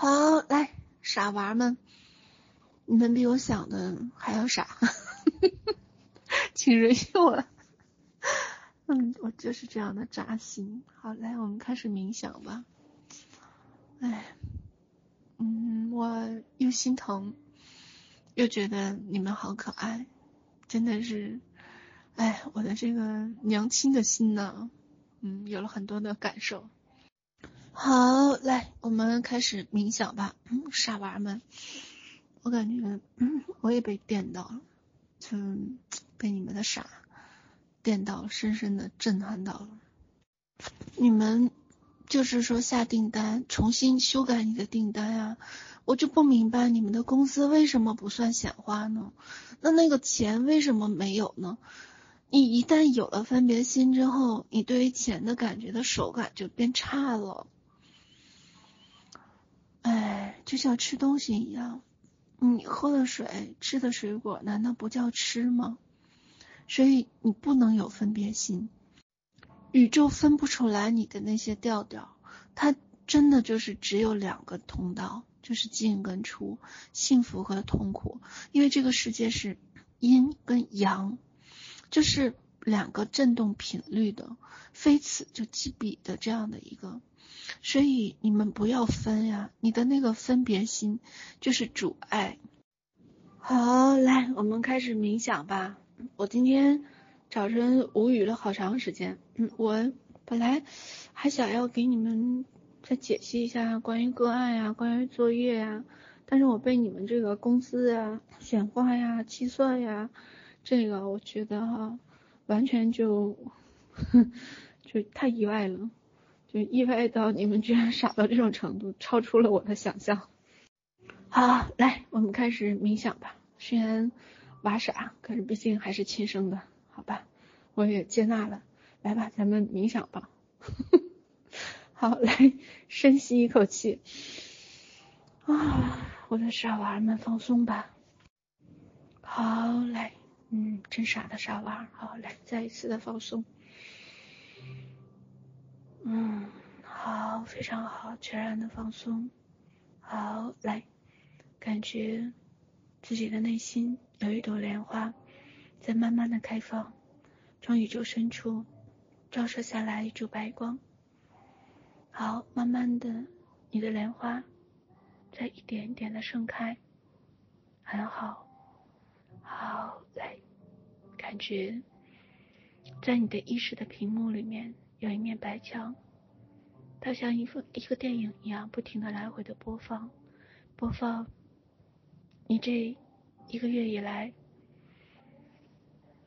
好，来，傻娃们，你们比我想的还要傻，请允许我。嗯，我就是这样的扎心。好，来，我们开始冥想吧。哎，嗯，我又心疼，又觉得你们好可爱，真的是，哎，我的这个娘亲的心呢，嗯，有了很多的感受。好，来，我们开始冥想吧。嗯，傻娃们，我感觉，嗯，我也被电到了，就被你们的傻电到了，深深的震撼到了。你们就是说下订单，重新修改你的订单啊，我就不明白你们的公司为什么不算显化呢？那那个钱为什么没有呢？你一旦有了分别心之后，你对于钱的感觉的手感就变差了。哎，就像吃东西一样，你喝的水，吃的水果，难道不叫吃吗？所以你不能有分别心，宇宙分不出来你的那些调调，它真的就是只有两个通道，就是进跟出，幸福和痛苦，因为这个世界是阴跟阳，就是两个振动频率的，非此就即彼的这样的一个。所以你们不要分呀，你的那个分别心就是阻碍。好，来，我们开始冥想吧。我今天早晨无语了好长时间。嗯，我本来还想要给你们再解析一下关于个案呀，关于作业呀，但是我被你们这个公司呀、显化呀、计算呀，这个我觉得哈，完全就，哼，就太意外了。就意外到你们居然傻到这种程度，超出了我的想象。好，来，我们开始冥想吧。虽然娃傻，可是毕竟还是亲生的，好吧？我也接纳了。来吧，咱们冥想吧。好，来，深吸一口气。啊，我的傻娃们放松吧。好，来，嗯，真傻的傻娃。好，来，再一次的放松。嗯，好，非常好，全然的放松。好，来，感觉自己的内心有一朵莲花在慢慢的开放，从宇宙深处照射下来一束白光。好，慢慢的，你的莲花在一点一点的盛开，很好。好，来，感觉在你的意识的屏幕里面。有一面白墙，它像一幅一个电影一样，不停的来回的播放，播放你这一个月以来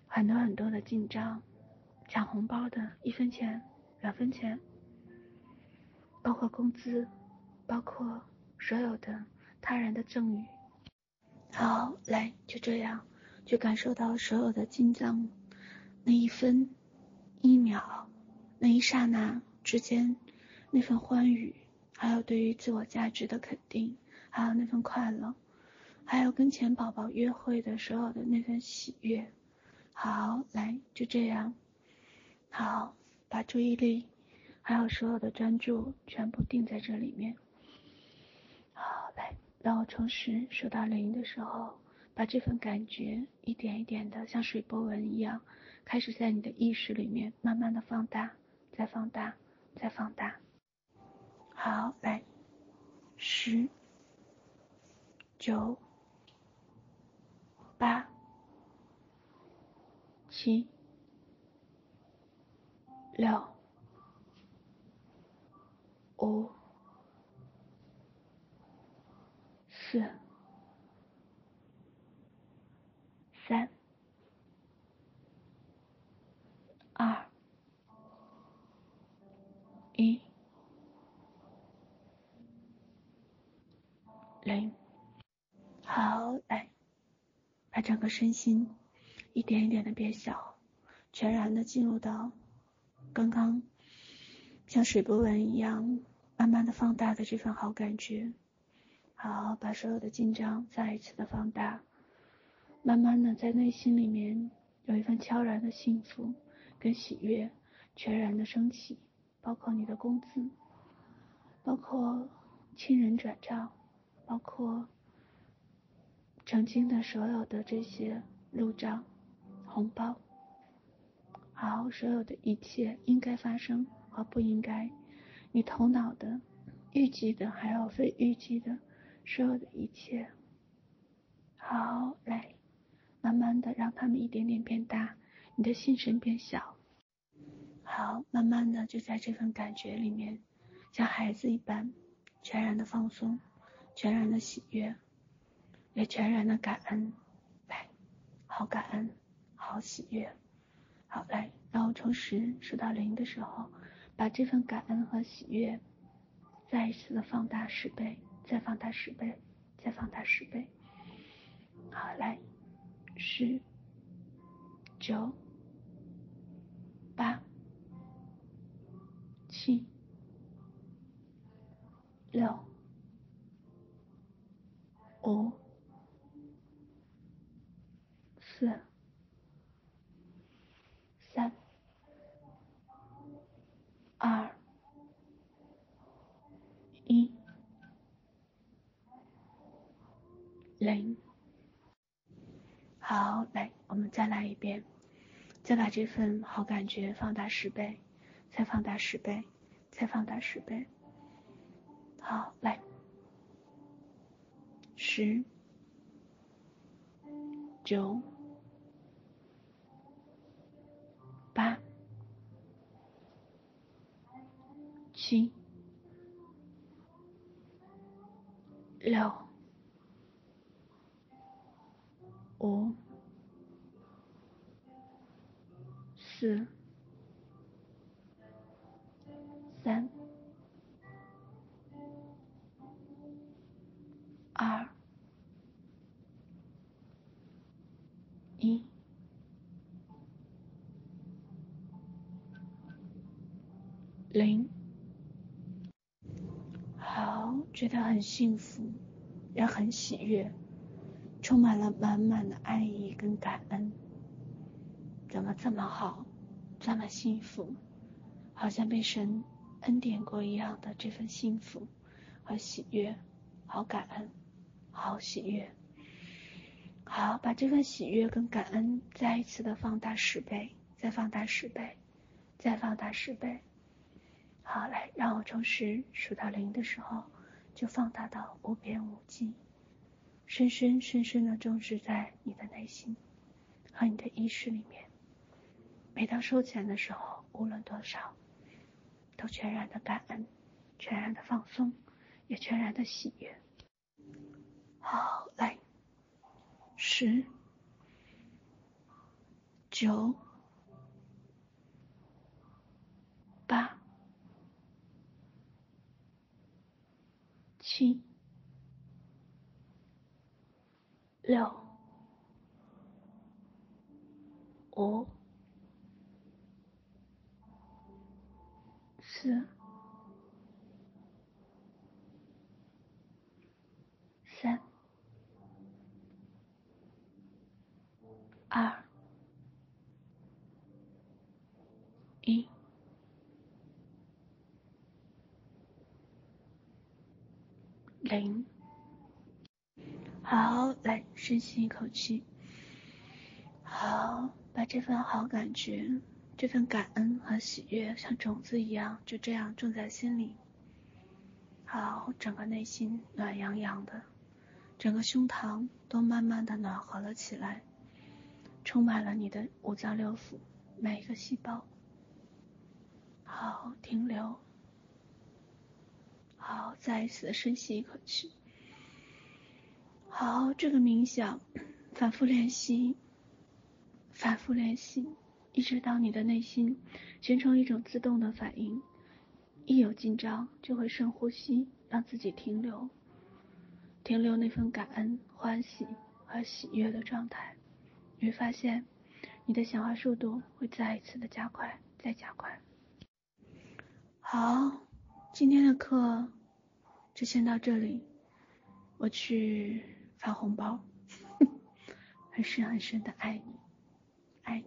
很多很多的进账，抢红包的一分钱、两分钱，包括工资，包括所有的他人的赠与。好，来，就这样，就感受到所有的进账那一分一秒。那一刹那之间，那份欢愉，还有对于自我价值的肯定，还有那份快乐，还有跟钱宝宝约会的时候的那份喜悦。好，来，就这样。好，把注意力，还有所有的专注，全部定在这里面。好，来，当我从十数到零的时候，把这份感觉一点一点的，像水波纹一样，开始在你的意识里面慢慢的放大。再放大，再放大。好，来，十、九、八、七、六、五、四、三、二。一零，好，来，把整个身心一点一点的变小，全然的进入到刚刚像水波纹一样慢慢的放大的这份好感觉。好，把所有的紧张再一次的放大，慢慢的在内心里面有一份悄然的幸福跟喜悦，全然的升起。包括你的工资，包括亲人转账，包括曾经的所有的这些入账、红包，好，所有的一切应该发生和不应该，你头脑的、预计的还有非预计的，所有的一切，好，来，慢慢的让他们一点点变大，你的心神变小，好，慢慢的就在这份感觉里面，像孩子一般。全然的放松，全然的喜悦，也全然的感恩，来，好感恩，好喜悦，好来，然后从十数到零的时候，把这份感恩和喜悦再一次的放大十倍，再放大十倍，再放大十倍，好来，十、九、八、七。六、五、四、三、二、一、零。好，来，我们再来一遍，再把这份好感觉放大十倍，再放大十倍，再放大十倍。好，来，十、九、八、七、六、五、四、三。二、一、零，好，觉得很幸福，也很喜悦，充满了满满的爱意跟感恩。怎么这么好，这么幸福，好像被神恩典过一样的这份幸福和喜悦，好感恩。好喜悦，好，把这份喜悦跟感恩再一次的放大十倍，再放大十倍，再放大十倍。好，来，让我从十数到零的时候，就放大到无边无际，深深深深的种植在你的内心和你的意识里面。每当收钱的时候，无论多少，都全然的感恩，全然的放松，也全然的喜悦。好，来，十、九、八、七、六、五、四。三二、一，零。好，来，深吸一口气。好，把这份好感觉、这份感恩和喜悦，像种子一样，就这样种在心里。好，整个内心暖洋洋的，整个胸膛都慢慢的暖和了起来。充满了你的五脏六腑，每一个细胞。好，停留。好，再一次的深吸一口气。好，这个冥想，反复练习，反复练习，一直到你的内心形成一种自动的反应，一有紧张就会深呼吸，让自己停留，停留那份感恩、欢喜和喜悦的状态。你会发现，你的显化速度会再一次的加快，再加快。好，今天的课就先到这里，我去发红包，很深很深的爱你。I